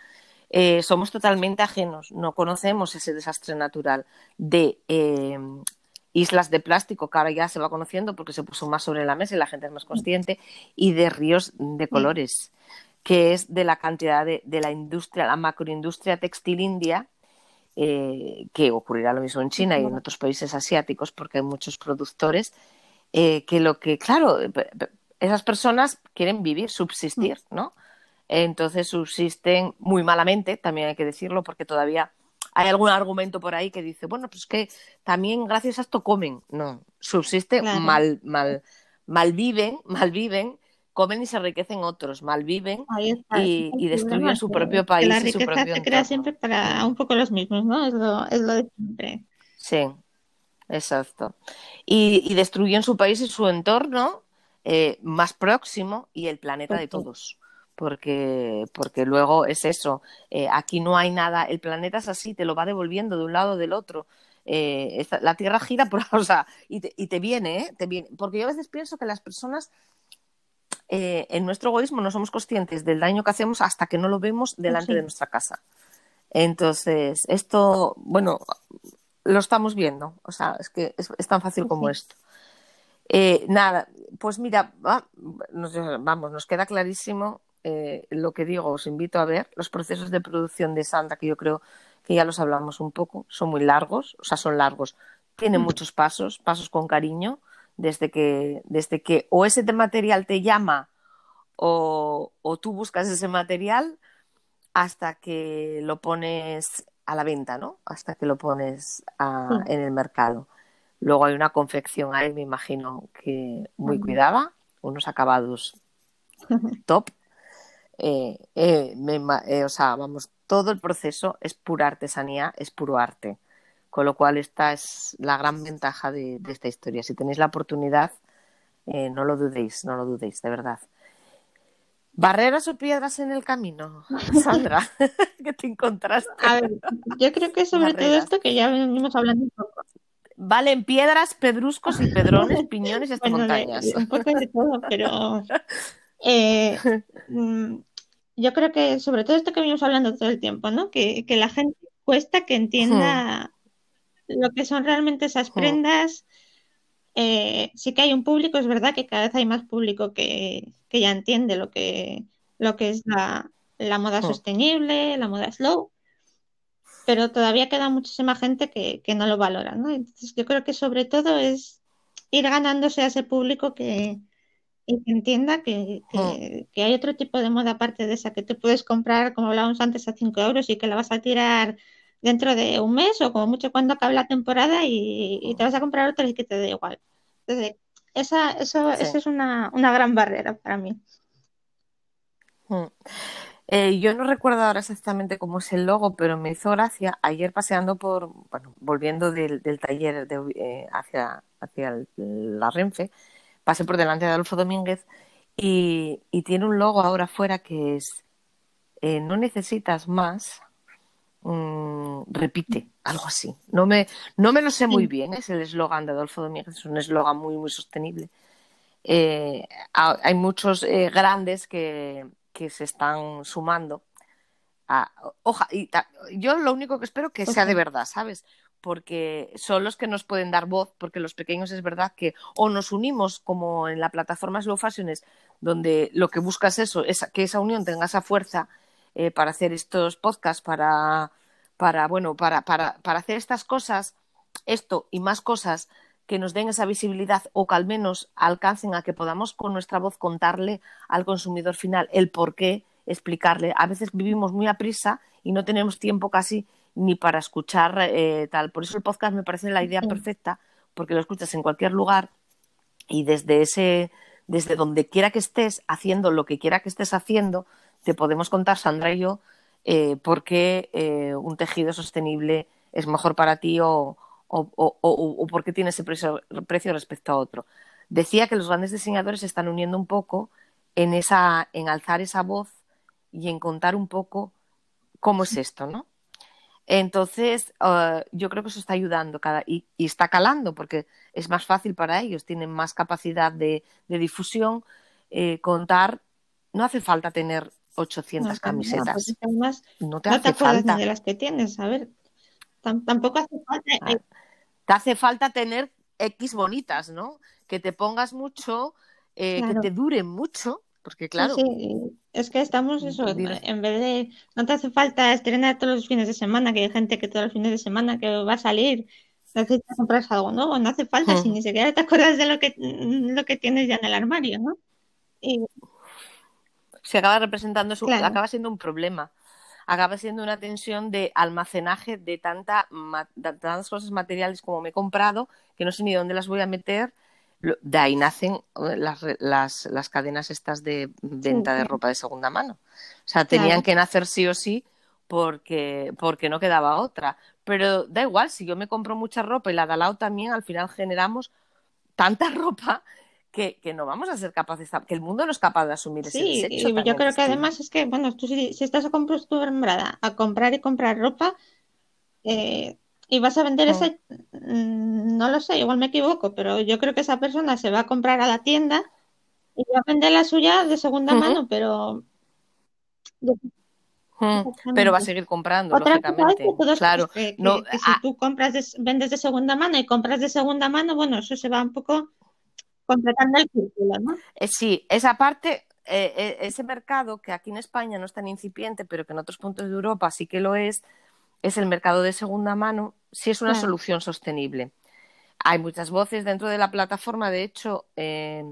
Eh, somos totalmente ajenos, no conocemos ese desastre natural de eh, islas de plástico, que ahora ya se va conociendo porque se puso más sobre la mesa y la gente es más consciente, y de ríos de colores, que es de la cantidad de, de la industria, la macroindustria textil india, eh, que ocurrirá lo mismo en China y en otros países asiáticos, porque hay muchos productores, eh, que lo que, claro, esas personas quieren vivir, subsistir, mm. ¿no? Entonces subsisten muy malamente, también hay que decirlo, porque todavía hay algún argumento por ahí que dice, bueno, pues que también gracias a esto comen. No, subsisten, mal, mal, mal viven, mal viven comen y se enriquecen otros, malviven y, y destruyen su propio país. la riqueza y su propio se crea siempre para un poco los mismos, ¿no? Es lo, es lo de siempre. Sí, exacto. Y, y destruyen su país y su entorno eh, más próximo y el planeta de todos. Porque, porque luego es eso, eh, aquí no hay nada, el planeta es así, te lo va devolviendo de un lado o del otro. Eh, la Tierra gira por, o sea, y te, y te viene, ¿eh? te viene, porque yo a veces pienso que las personas eh, en nuestro egoísmo no somos conscientes del daño que hacemos hasta que no lo vemos delante de nuestra casa. Entonces, esto, bueno, lo estamos viendo, o sea, es que es, tan fácil como esto. Eh, nada, pues mira, nos, vamos, nos queda clarísimo eh, lo que digo, os invito a ver los procesos de producción de Santa, que yo creo que ya los hablamos un poco, son muy largos, o sea, son largos, tienen muchos pasos, pasos con cariño, desde que, desde que o ese material te llama o, tú buscas ese material hasta que lo pones a la venta, ¿no? Hasta que lo pones en el mercado. Luego hay una confección ahí, me imagino que muy cuidada, unos acabados top. Eh, eh, eh, o sea, vamos, todo el proceso es pura artesanía, es puro arte. Con lo cual, esta es la gran ventaja de, esta historia. Si tenéis la oportunidad, no lo dudéis, no lo dudéis, de verdad. ¿Barreras o piedras en el camino, Sandra? ¿Qué te encontraste? A ver, yo creo que sobre todo esto que ya venimos hablando un poco. Valen piedras, pedruscos y pedrones, piñones y hasta montañas. un poco de todo, pero eh, mm, yo creo que sobre todo esto que venimos hablando todo el tiempo, ¿no? Que, la gente cuesta que entienda lo que son realmente esas prendas. Eh, sí que hay un público, es verdad que cada vez hay más público que, ya entiende lo que, lo que es la, moda sostenible, la moda slow, pero todavía queda muchísima gente que, no lo valora, ¿no? Entonces yo creo que sobre todo es ir ganándose a ese público que, y que entienda que, que, hay otro tipo de moda aparte de esa que te puedes comprar, como hablábamos antes, a 5 euros y que la vas a tirar dentro de un mes o como mucho cuando acabe la temporada y, te vas a comprar otra y que te dé igual. Entonces, esa, eso, es una, una, gran barrera para mí. Eh, yo no recuerdo ahora exactamente cómo es el logo, pero me hizo gracia. Ayer paseando por, bueno, volviendo del, del taller de, eh, hacia, hacia la Renfe, pasé por delante de Adolfo Domínguez y, tiene un logo ahora fuera que es eh, no necesitas más, mm, repite, algo así. No me, no me lo sé muy bien, es el eslogan de Adolfo Domínguez, es un eslogan muy, muy sostenible. Eh, hay muchos eh, grandes que, que, se están sumando. A, y yo lo único que espero que sea de verdad, ¿sabes? porque son los que nos pueden dar voz, porque los pequeños es verdad que o nos unimos como en la plataforma Slow Fashions, donde lo que buscas eso es que esa unión tenga esa fuerza eh, para hacer estos podcasts, para, para bueno, para, para, para hacer estas cosas, esto y más cosas que nos den esa visibilidad o que al menos alcancen a que podamos con nuestra voz contarle al consumidor final el por qué, explicarle. A veces vivimos muy a prisa y no tenemos tiempo casi ni para escuchar eh, tal. Por eso el podcast me parece la idea perfecta, porque lo escuchas en cualquier lugar y desde ese, desde donde quiera que estés haciendo lo que quiera que estés haciendo, te podemos contar, Sandra y yo, eh, por qué eh, un tejido sostenible es mejor para ti o, o, o, por qué tiene ese precio, respecto a otro. Decía que los grandes diseñadores se están uniendo un poco en, esa, en alzar esa voz y en contar un poco cómo es esto, ¿no? Entonces, ah, yo creo que eso está ayudando cada, y, está calando porque es más fácil para ellos, tienen más capacidad de, difusión. Eh, contar, no hace falta tener 800 camisetas. No, te, hace falta. de las que tienes, a ver, tampoco hace falta. Ah, eh, te hace falta tener X bonitas, ¿no? Que te pongas mucho, eh, que te duren mucho porque claro. Sí, Es que estamos eso, en vez de. No te hace falta estrenar todos los fines de semana, que hay gente que todos los fines de semana que va a salir, necesitas comprar algo, ¿no? No hace falta, si ni siquiera te acuerdas de lo que, lo que tienes ya en el armario, ¿no? Se acaba representando, su... acaba siendo un problema. Acaba siendo una tensión de almacenaje de, tanta, de tantas cosas materiales como me he comprado, que no sé ni dónde las voy a meter de ahí nacen eh, las, las, las cadenas estas de venta de ropa de segunda mano. O sea, tenían que nacer sí o sí porque, porque no quedaba otra. Pero da igual, si yo me compro mucha ropa y la Dalao también, al final generamos tanta ropa que, que, no vamos a ser capaces, que el mundo no es capaz de asumir ese Sí, yo creo que además es que, bueno, tú si, si estás acostumbrada a comprar y comprar ropa, eh, y vas a vender ese, mm, no lo sé, igual me equivoco, pero yo creo que esa persona se va a comprar a la tienda y va a vender la suya de segunda mano, pero... Pero va a seguir comprando, lógicamente. claro, que, si tú compras vendes de segunda mano y compras de segunda mano, bueno, eso se va un poco completando el círculo, ¿no? Eh, sí, esa parte, eh, eh, ese mercado que aquí en España no es tan incipiente, pero que en otros puntos de Europa sí que lo es, es el mercado de segunda mano, si es una solución sostenible. Hay muchas voces dentro de la plataforma, de hecho, eh,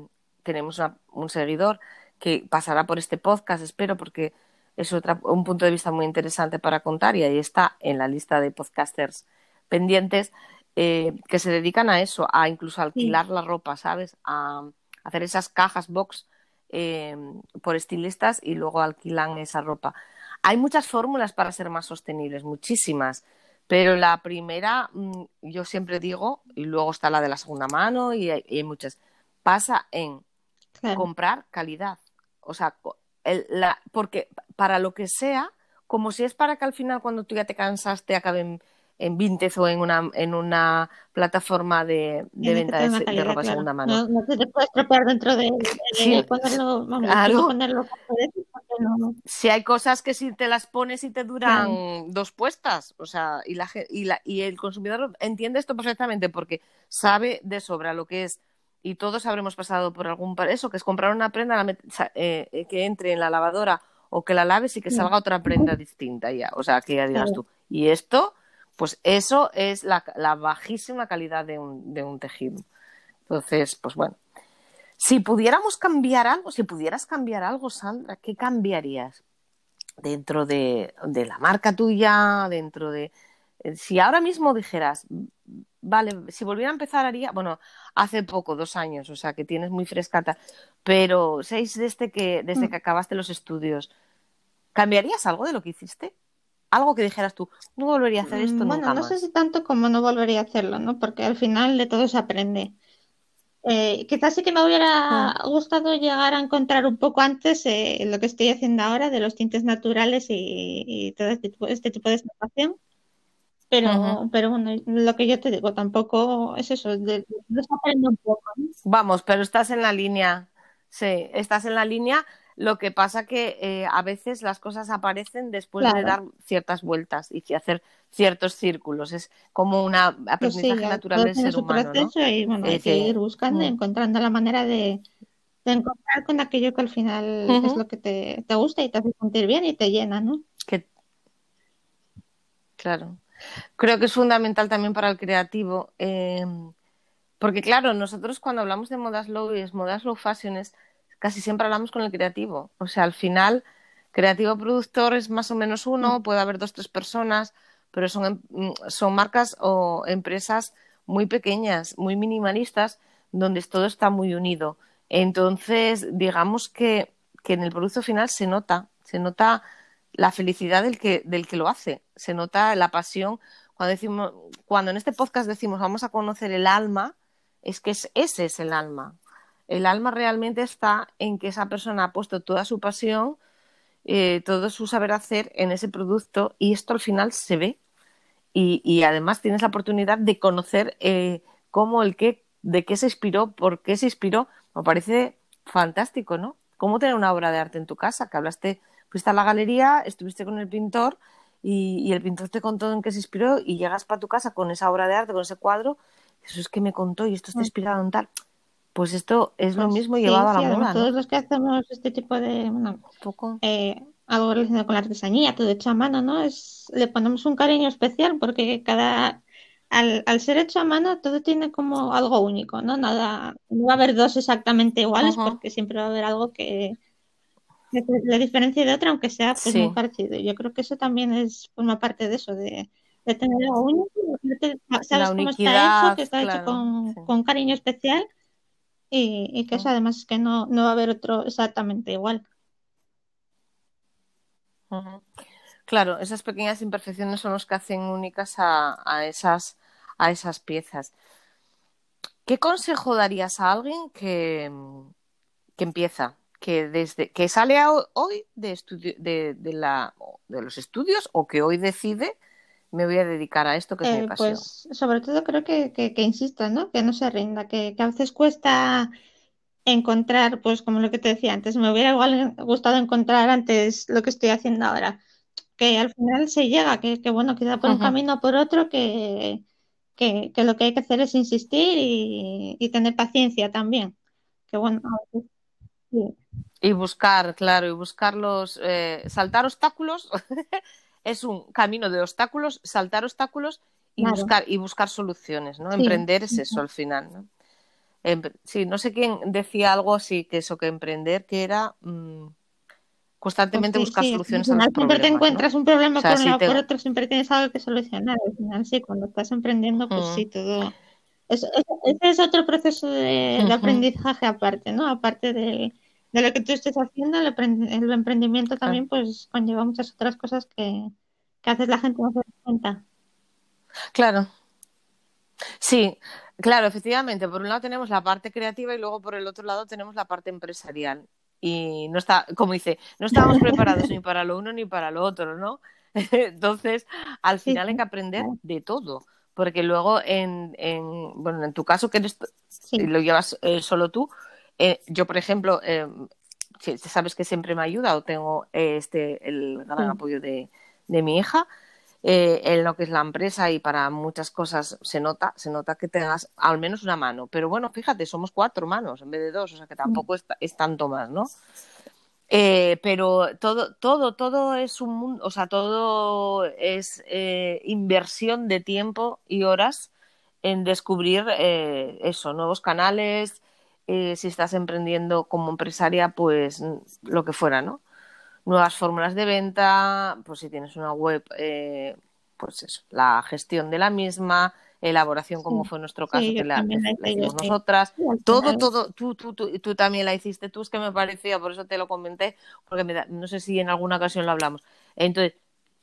tenemos un seguidor que pasará por este podcast, espero, porque es otra, un punto de vista muy interesante para contar y ahí está en la lista de podcasters pendientes eh, que se dedican a eso, a incluso alquilar la ropa, ¿sabes? A hacer esas cajas box eh, por estilistas y luego alquilan esa ropa. Hay muchas fórmulas para ser más sostenibles, muchísimas, pero la primera, mm, yo siempre digo, y luego está la de la segunda mano y hay, muchas, pasa en comprar calidad. O sea, la, porque para lo que sea, como si es para que al final cuando tú ya te cansaste acaben en Vinted o en una, en una plataforma de, de venta de, ropa de segunda mano. No, te puedes tropear dentro de, ponerlo, vamos, ponerlo Si hay cosas que si te las pones y te duran dos puestas, o sea, y, la, y, la, y el consumidor entiende esto perfectamente porque sabe de sobra lo que es y todos habremos pasado por algún eso, que es comprar una prenda eh, eh, que entre en la lavadora o que la laves y que salga otra prenda distinta ya, o sea, que ya digas tú. Y esto pues eso es la, bajísima calidad de un, de un tejido. Entonces, pues bueno. Si pudiéramos cambiar algo, si pudieras cambiar algo, Sandra, ¿qué cambiarías? Dentro de, de la marca tuya, dentro de... Eh, si ahora mismo dijeras, vale, si volviera a empezar haría, bueno, hace poco, dos años, o sea que tienes muy frescata, pero seis desde que, desde mm. que acabaste los estudios, ¿cambiarías algo de lo que hiciste? Algo que dijeras tú, no volvería a hacer esto mm, bueno, no sé si tanto como no volvería a hacerlo, ¿no? Porque al final de todo se aprende. Eh, quizás sí que me hubiera gustado llegar a encontrar un poco antes eh, lo que estoy haciendo ahora de los tintes naturales y, todo este tipo, este tipo de situación. Pero, pero bueno, lo que yo te digo tampoco es eso, de, un poco. Vamos, pero estás en la línea, sí, estás en la línea lo que pasa que eh, a veces las cosas aparecen después de dar ciertas vueltas y hacer ciertos círculos. Es como un pues aprendizaje natural del ser humano. Y bueno, hay que ir buscando mm. encontrando la manera de, encontrar con aquello que al final es lo que te, te, gusta y te hace sentir bien y te llena, ¿no? Claro. Creo que es fundamental también para el creativo. Em, porque claro, nosotros cuando hablamos de modas low y modas low fashion es casi siempre hablamos con el creativo. O sea, al final, creativo productor es más o menos uno, mm. puede haber dos, tres personas, pero son, em, mm, son marcas o empresas muy pequeñas, muy minimalistas, donde todo está muy unido. Entonces, digamos que, que en el producto final se nota, se nota la felicidad del que, del que lo hace, se nota la pasión. Cuando, decimos, cuando en este podcast decimos vamos a conocer el alma, es que ese es el alma. El alma realmente está en que esa persona ha puesto toda su pasión, eh, todo su saber hacer en ese producto y esto al final se ve. Y, además tienes la oportunidad de conocer eh, cómo el qué, de qué se inspiró, por qué se inspiró. Me parece fantástico, ¿no? Cómo tener una obra de arte en tu casa, que hablaste, fuiste a la galería, estuviste con el pintor y, y el pintor te contó en qué se inspiró y llegas para tu casa con esa obra de arte, con ese cuadro, eso es que me contó y esto está mm. inspirado en tal pues esto es lo pues mismo llevado a la moda. Todos los que hacemos este tipo de, bueno, poco. Eh, algo relacionado con la artesanía, todo hecho a mano, ¿no? Es, le ponemos un cariño especial porque cada, al, al, ser hecho a mano todo tiene como algo único, ¿no? Nada, no va a haber dos exactamente iguales porque siempre va a haber algo que, le diferencia de otra, aunque sea pues, muy parecido. Yo creo que eso también es forma parte de eso, de, tener algo único, sabes cómo está hecho, que está hecho con, con cariño especial y, que eso además es que no, no va a haber otro exactamente igual. Claro, esas pequeñas imperfecciones son los que hacen únicas a, a, esas, a esas piezas. ¿Qué consejo darías a alguien que, que empieza, que desde que sale hoy de, de, de, la, de los estudios o que hoy decide me voy a dedicar a esto que es mi eh, pasión. Pues sobre todo creo que, que, insista, ¿no? Que no se rinda, que, a veces cuesta encontrar, pues como lo que te decía antes, me hubiera igual gustado encontrar antes lo que estoy haciendo ahora. Que al final se llega, que, que bueno, queda por un camino o por otro, que, que, lo que hay que hacer es insistir y, tener paciencia también. Que bueno, Y buscar, claro, y buscar los, eh, saltar obstáculos es un camino de obstáculos, saltar obstáculos y buscar y buscar soluciones, ¿no? Emprender es eso al final, ¿no? sí, no sé quién decía algo así, que eso, que emprender, que era mm, constantemente buscar soluciones a los siempre te encuentras un problema por un lado por otro, siempre tienes algo que solucionar. Al final, sí, cuando estás emprendiendo, pues sí, todo. Ese es, otro proceso de, aprendizaje aparte, ¿no? Aparte de, lo que tú estés haciendo, el, emprendimiento también, pues conlleva muchas otras cosas que, que haces la gente no se da cuenta. Claro. Sí, claro, efectivamente. Por un lado tenemos la parte creativa y luego por el otro lado tenemos la parte empresarial. Y no está, como dice, no estábamos preparados ni para lo uno ni para lo otro, ¿no? Entonces, al final hay que aprender de todo. Porque luego, en, en bueno, en tu caso, que eres, lo llevas eh, solo tú, eh, yo, por ejemplo, eh, sabes que siempre me ayuda o tengo este el gran apoyo de, de mi hija, eh, en lo que es la empresa y para muchas cosas se nota, se nota que tengas al menos una mano. Pero bueno, fíjate, somos cuatro manos en vez de dos, o sea que tampoco es, es tanto más, ¿no? Eh, pero todo, todo, todo es un mundo, o sea, todo es eh, inversión de tiempo y horas en descubrir eso, nuevos canales, si estás emprendiendo como empresaria, pues lo que fuera, ¿no? nuevas fórmulas de venta, pues si tienes una web, eh, pues eso, la gestión de la misma, elaboración como fue nuestro caso que la, hicimos nosotras, todo, todo, tú, tú, tú, tú, también la hiciste tú, es que me parecía, por eso te lo comenté, porque me no sé si en alguna ocasión lo hablamos. Entonces,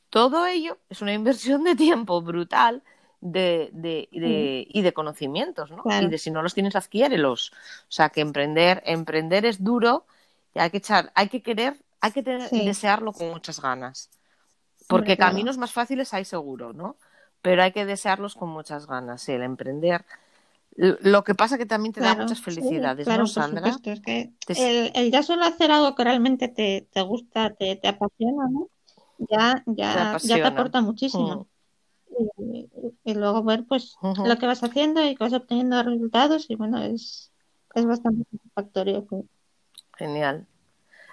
todo ello es una inversión de tiempo brutal de, de, de y de conocimientos, ¿no? Y de si no los tienes, adquiérelos. O sea, que emprender, emprender es duro y hay que echar, hay que querer hay que desearlo con muchas ganas. Porque caminos más fáciles hay seguro, ¿no? Pero hay que desearlos con muchas ganas, el emprender. Lo que pasa que también te da muchas felicidades, ¿no, Sandra? Es que el, ya solo hacer algo que realmente te, gusta, te, apasiona, ¿no? Ya, ya, te ya te aporta muchísimo. Mm. Y, luego ver pues lo que vas haciendo y que vas obteniendo resultados y bueno, es, es bastante satisfactorio. Genial.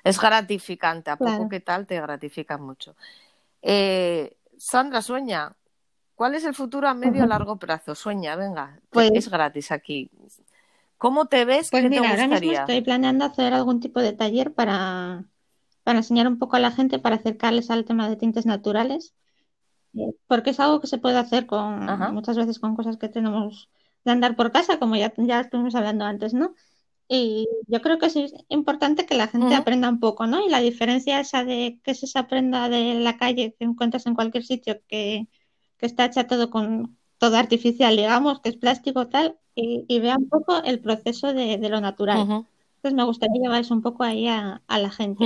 Es gratificante, a poco que tal te gratifica mucho. Eh, Sandra, sueña. ¿Cuál es el futuro a medio o largo plazo? Sueña, venga, pues, es gratis aquí. ¿Cómo te ves? Pues mira, ahora mismo estoy planeando hacer algún tipo de taller para, para enseñar un poco a la gente, para acercarles al tema de tintes naturales, porque es algo que se puede hacer con muchas veces con cosas que tenemos de andar por casa, como ya, ya estuvimos hablando antes, ¿no? Y yo creo que es importante que la gente aprenda un poco, ¿no? Y la diferencia esa de que se aprenda de la calle que encuentras en cualquier sitio que, está hecha todo con todo artificial, digamos, que es plástico tal, y, vea un poco el proceso de, lo natural. Entonces me gustaría llevar eso un poco ahí a, la gente.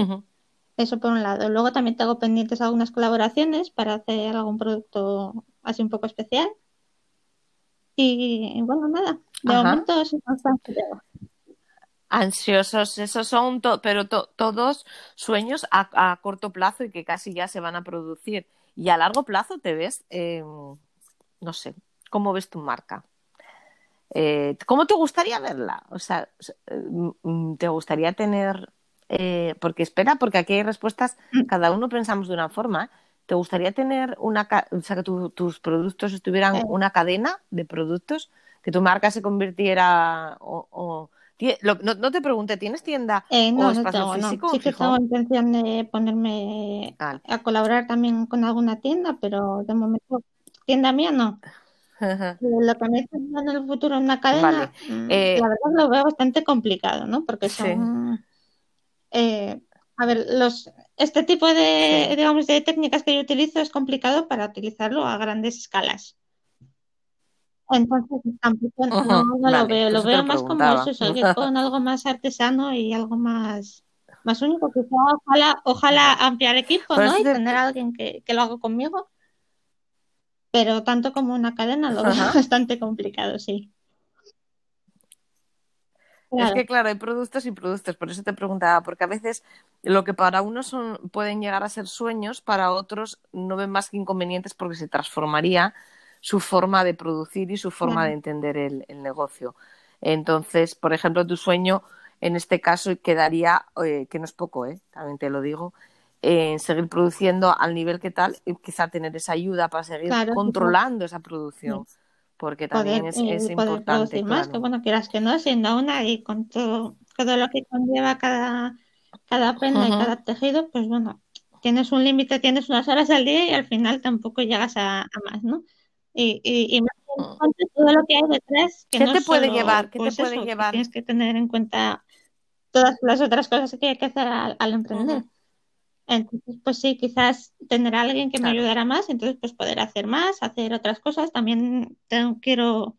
Eso por un lado. Luego también tengo pendientes algunas colaboraciones para hacer algún producto así un poco especial. Y, bueno, nada, de momento es bastante Ansiosos, esos son, pero todos sueños a, corto plazo y que casi ya se van a producir. Y a largo plazo te ves, em, no sé, ¿cómo ves tu marca? Eh, ¿Cómo te gustaría verla? O sea, mm, ¿te gustaría tener, eh, porque espera, porque aquí hay respuestas, mm. cada uno pensamos de una forma, ¿te gustaría tener una, o sea, que tus productos estuvieran una cadena de productos, que tu marca se convirtiera o no, te pregunté, ¿tienes tienda eh, no, o espacio físico? Sí que tengo intención de ponerme a colaborar también con alguna tienda, pero de momento tienda mía no. Lo que me está en el futuro en una cadena, mm, eh, la verdad lo veo bastante complicado, ¿no? Porque son, eh, a ver, los, este tipo de, digamos, de técnicas que yo utilizo es complicado para utilizarlo a grandes escalas. Entonces tampoco no, lo veo, lo veo más como eso, con algo más artesano y algo más, más único. ojalá, ojalá ampliar equipo, ¿no? Y tener a alguien que, que, lo haga conmigo. Pero tanto como una cadena lo veo bastante complicado, sí. Es que claro, hay productos y productos, por eso te preguntaba, porque a veces lo que para unos son, pueden llegar a ser sueños, para otros no ven más que inconvenientes porque se transformaría su forma de producir y su forma de entender el, negocio. Entonces, por ejemplo, tu sueño en este caso quedaría, eh, que no es poco, eh, también te lo digo, en seguir produciendo al nivel que tal y quizá tener esa ayuda para seguir controlando esa producción. Porque también es, es importante. Producir más, que bueno, quieras que no, siendo una y con todo, todo lo que conlleva cada, cada prenda y cada tejido, pues bueno, tienes un límite, tienes unas horas al día y al final tampoco llegas a, más, ¿no? Y, y, y más mm. todo lo que hay detrás. Que ¿Qué te puede llevar? ¿Qué te pues puede llevar? tienes que tener en cuenta todas las otras cosas que hay que hacer al, emprender. Entonces, pues sí, quizás tener a alguien que me ayudara más, entonces pues poder hacer más, hacer otras cosas. También tengo, quiero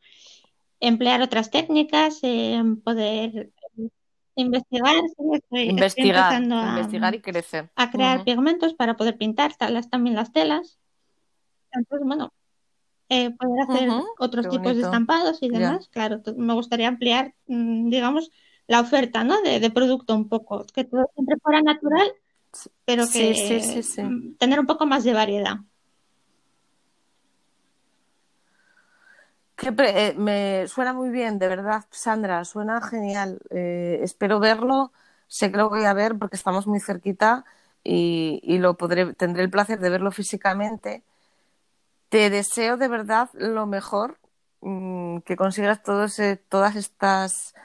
emplear otras técnicas, eh, poder investigar, investigar, investigar y crecer. A crear pigmentos para poder pintar talas, también las telas. Entonces, bueno, eh, poder hacer otros tipos de estampados y demás. Claro, me gustaría ampliar, mm, digamos, la oferta ¿no? de, producto un poco, que todo siempre fuera natural, pero que mm, tener un poco más de variedad. Eh, me suena muy bien, de verdad, Sandra, suena genial. Eh, espero verlo, sé que lo voy a ver porque estamos muy cerquita y, y, lo podré, tendré el placer de verlo físicamente. Te deseo de verdad lo mejor, mm, que consigas todo todas estas,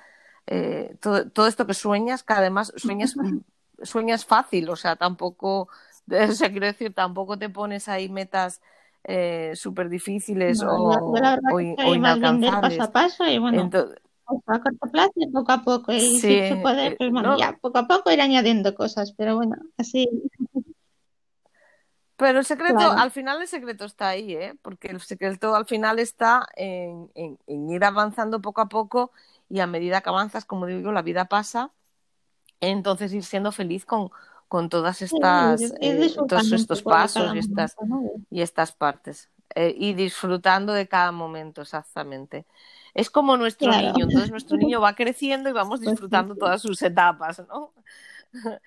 eh, todo, todo, esto que sueñas, que además sueñas, sueñas fácil, o sea, tampoco, o sea, quiero decir, tampoco te pones ahí metas eh, súper difíciles o, o, inalcanzables. paso a paso y bueno, a corto plazo y poco a poco. Y si se puede, eh, pues bueno, ya poco a poco ir añadiendo cosas, pero bueno, así. Pero el secreto, al final el secreto está ahí, ¿eh? porque el secreto al final está en, en, ir avanzando poco a poco y a medida que avanzas, como digo, la vida pasa, entonces ir siendo feliz con, con todas estas, eh, todos estos pasos y estas, y estas partes. Eh, y disfrutando de cada momento, exactamente. Es como nuestro niño, entonces nuestro niño va creciendo y vamos pues disfrutando todas sus etapas, ¿no?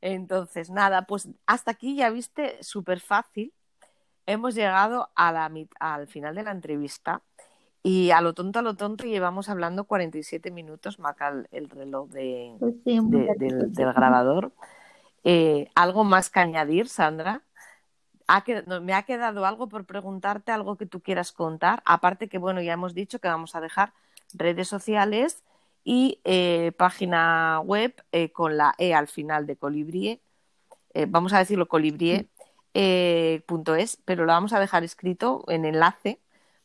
Entonces, nada, pues hasta aquí ya viste, súper fácil. Hemos llegado a la, al final de la entrevista y a lo tonto, a lo tonto, llevamos hablando 47 minutos, marca el, el reloj de, pues del, del grabador. Eh, ¿Algo más que añadir, Sandra? me ha quedado algo por preguntarte, algo que tú quieras contar. Aparte que, bueno, ya hemos dicho que vamos a dejar redes sociales y eh, página web eh, con la E al final de Colibrie. vamos a decirlo colibrie.es, pero lo vamos a dejar escrito en enlace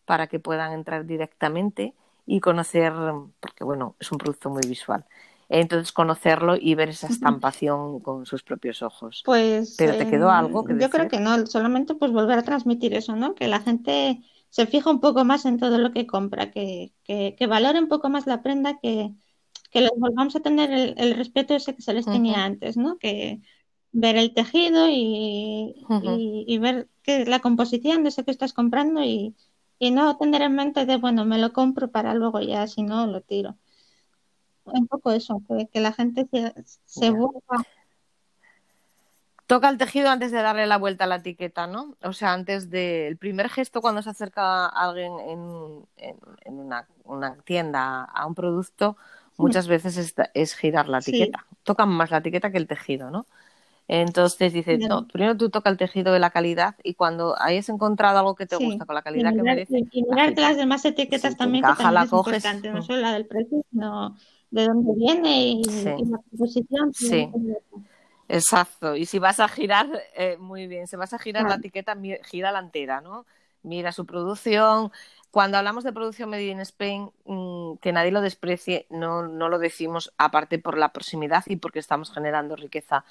para que puedan entrar directamente y conocer, porque bueno, es un producto muy visual entonces conocerlo y ver esa estampación con sus propios ojos. Pues, pero te quedó algo que yo creo que no, solamente pues volver a transmitir eso, ¿no? Que la gente se fija un poco más en todo lo que compra, que, que, que valore un poco más la prenda, que, que les volvamos a tener el, respeto ese que se les tenía antes, ¿no? Que ver el tejido y, y, ver que la composición de eso que estás comprando y, y no tener en mente de, bueno, me lo compro para luego ya, si no, lo tiro un poco eso, que, la gente se, se vuelva. Toca el tejido antes de darle la vuelta a la etiqueta, ¿no? O sea, antes del primer gesto cuando se acerca alguien en, en, una, tienda a un producto, muchas veces es, girar la etiqueta. Tocan más la etiqueta que el tejido, ¿no? Entonces dices, no, primero tú toca el tejido de la calidad y cuando hayas encontrado algo que te gusta con la calidad que merece. Y mirarte las demás etiquetas también, que también es importante, no solo la del precio, sino de dónde viene y, la composición. Sí. Exacto. Y si vas a girar, eh, muy bien, si vas a girar la etiqueta, gira la entera, ¿no? Mira su producción. Cuando hablamos de producción Made in Spain, mm, que nadie lo desprecie, no, no lo decimos aparte por la proximidad y porque estamos generando riqueza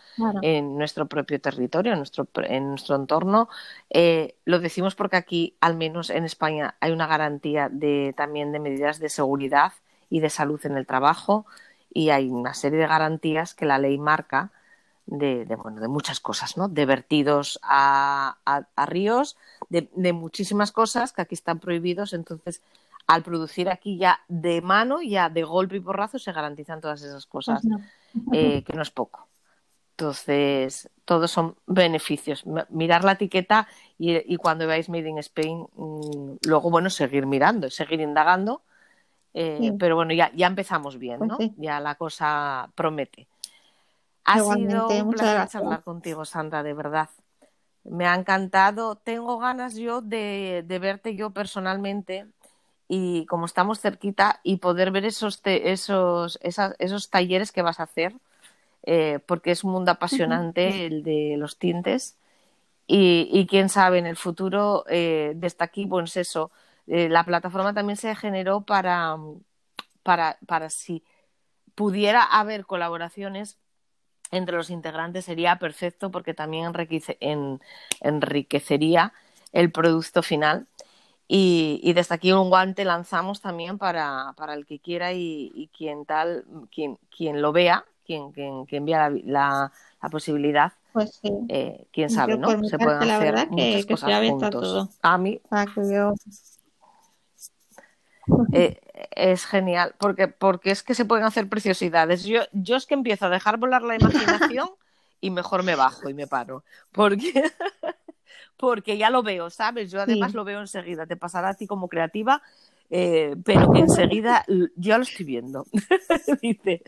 en nuestro propio territorio, en nuestro, en nuestro entorno. Eh, lo decimos porque aquí, al menos en España, hay una garantía de, también de medidas de seguridad y de salud en el trabajo y hay una serie de garantías que la ley marca de, bueno, de muchas cosas, ¿no? De vertidos a, a, ríos, de, muchísimas cosas que aquí están prohibidos. Entonces, al producir aquí ya de mano, ya de golpe y porrazo, se garantizan todas esas cosas, eh, que no es poco. Entonces, todos son beneficios. Mirar la etiqueta y, y cuando veáis Made in Spain, mm, luego, bueno, seguir mirando, seguir indagando eh, pero bueno, ya, ya empezamos bien, pues ¿no? Ya la cosa promete. Ha sido un placer charlar contigo, Sandra, de verdad. Me ha encantado. Tengo ganas yo de, verte yo personalmente y como estamos cerquita y poder ver esos, esos, esos talleres que vas a hacer, eh, porque es un mundo apasionante el de los tintes y, quién sabe, en el futuro eh, desde aquí, pues eso, eh, la plataforma también se generó para, para, para si pudiera haber colaboraciones entre los integrantes sería perfecto porque también enriquecería el producto final. Y, desde aquí un guante lanzamos también para, para el que quiera y, quien tal, quien, quien lo vea, quien, quien, envía la, la, posibilidad, pues sí. eh, quién sabe, ¿no? Se pueden hacer verdad muchas que, cosas juntos. Todo. A mí. Eh, es genial, porque, porque es que se pueden hacer preciosidades. Yo, yo es que empiezo a dejar volar la imaginación y mejor me bajo y me paro. Porque, porque ya lo veo, ¿sabes? Yo además lo veo enseguida. Te pasará a ti como creativa, eh, pero que enseguida yo lo estoy viendo. Dice,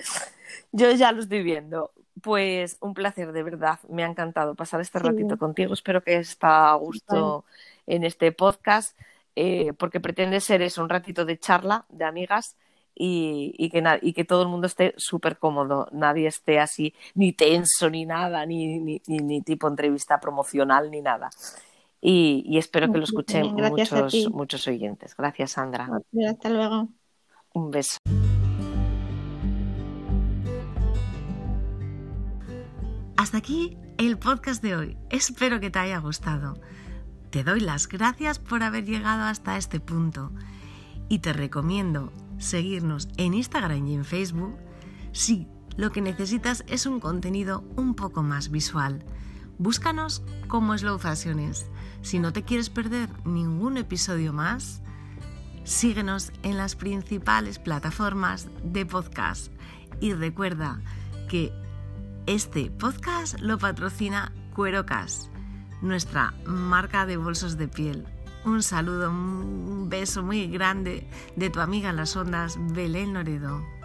yo ya lo estoy viendo. Pues un placer, de verdad. Me ha encantado pasar este ratito contigo. Espero que está a gusto en este podcast. Eh, porque pretende ser eso, un ratito de charla de amigas y, que, y que todo el mundo esté súper cómodo, nadie esté así ni tenso ni nada, ni, ni, ni tipo entrevista promocional ni nada. Y, espero que lo escuchen muchos, muchos oyentes. Gracias, Sandra. Hasta luego. Un beso. Hasta aquí el podcast de hoy. Espero que te haya gustado. Te doy las gracias por haber llegado hasta este punto y te recomiendo seguirnos en Instagram y en Facebook si lo que necesitas es un contenido un poco más visual. Búscanos como Slow Fashions. Si no te quieres perder ningún episodio más, síguenos en las principales plataformas de podcast y recuerda que este podcast lo patrocina Cuerocas nuestra marca de bolsos de piel. Un saludo, un beso muy grande de tu amiga en las ondas, Belén Loredo.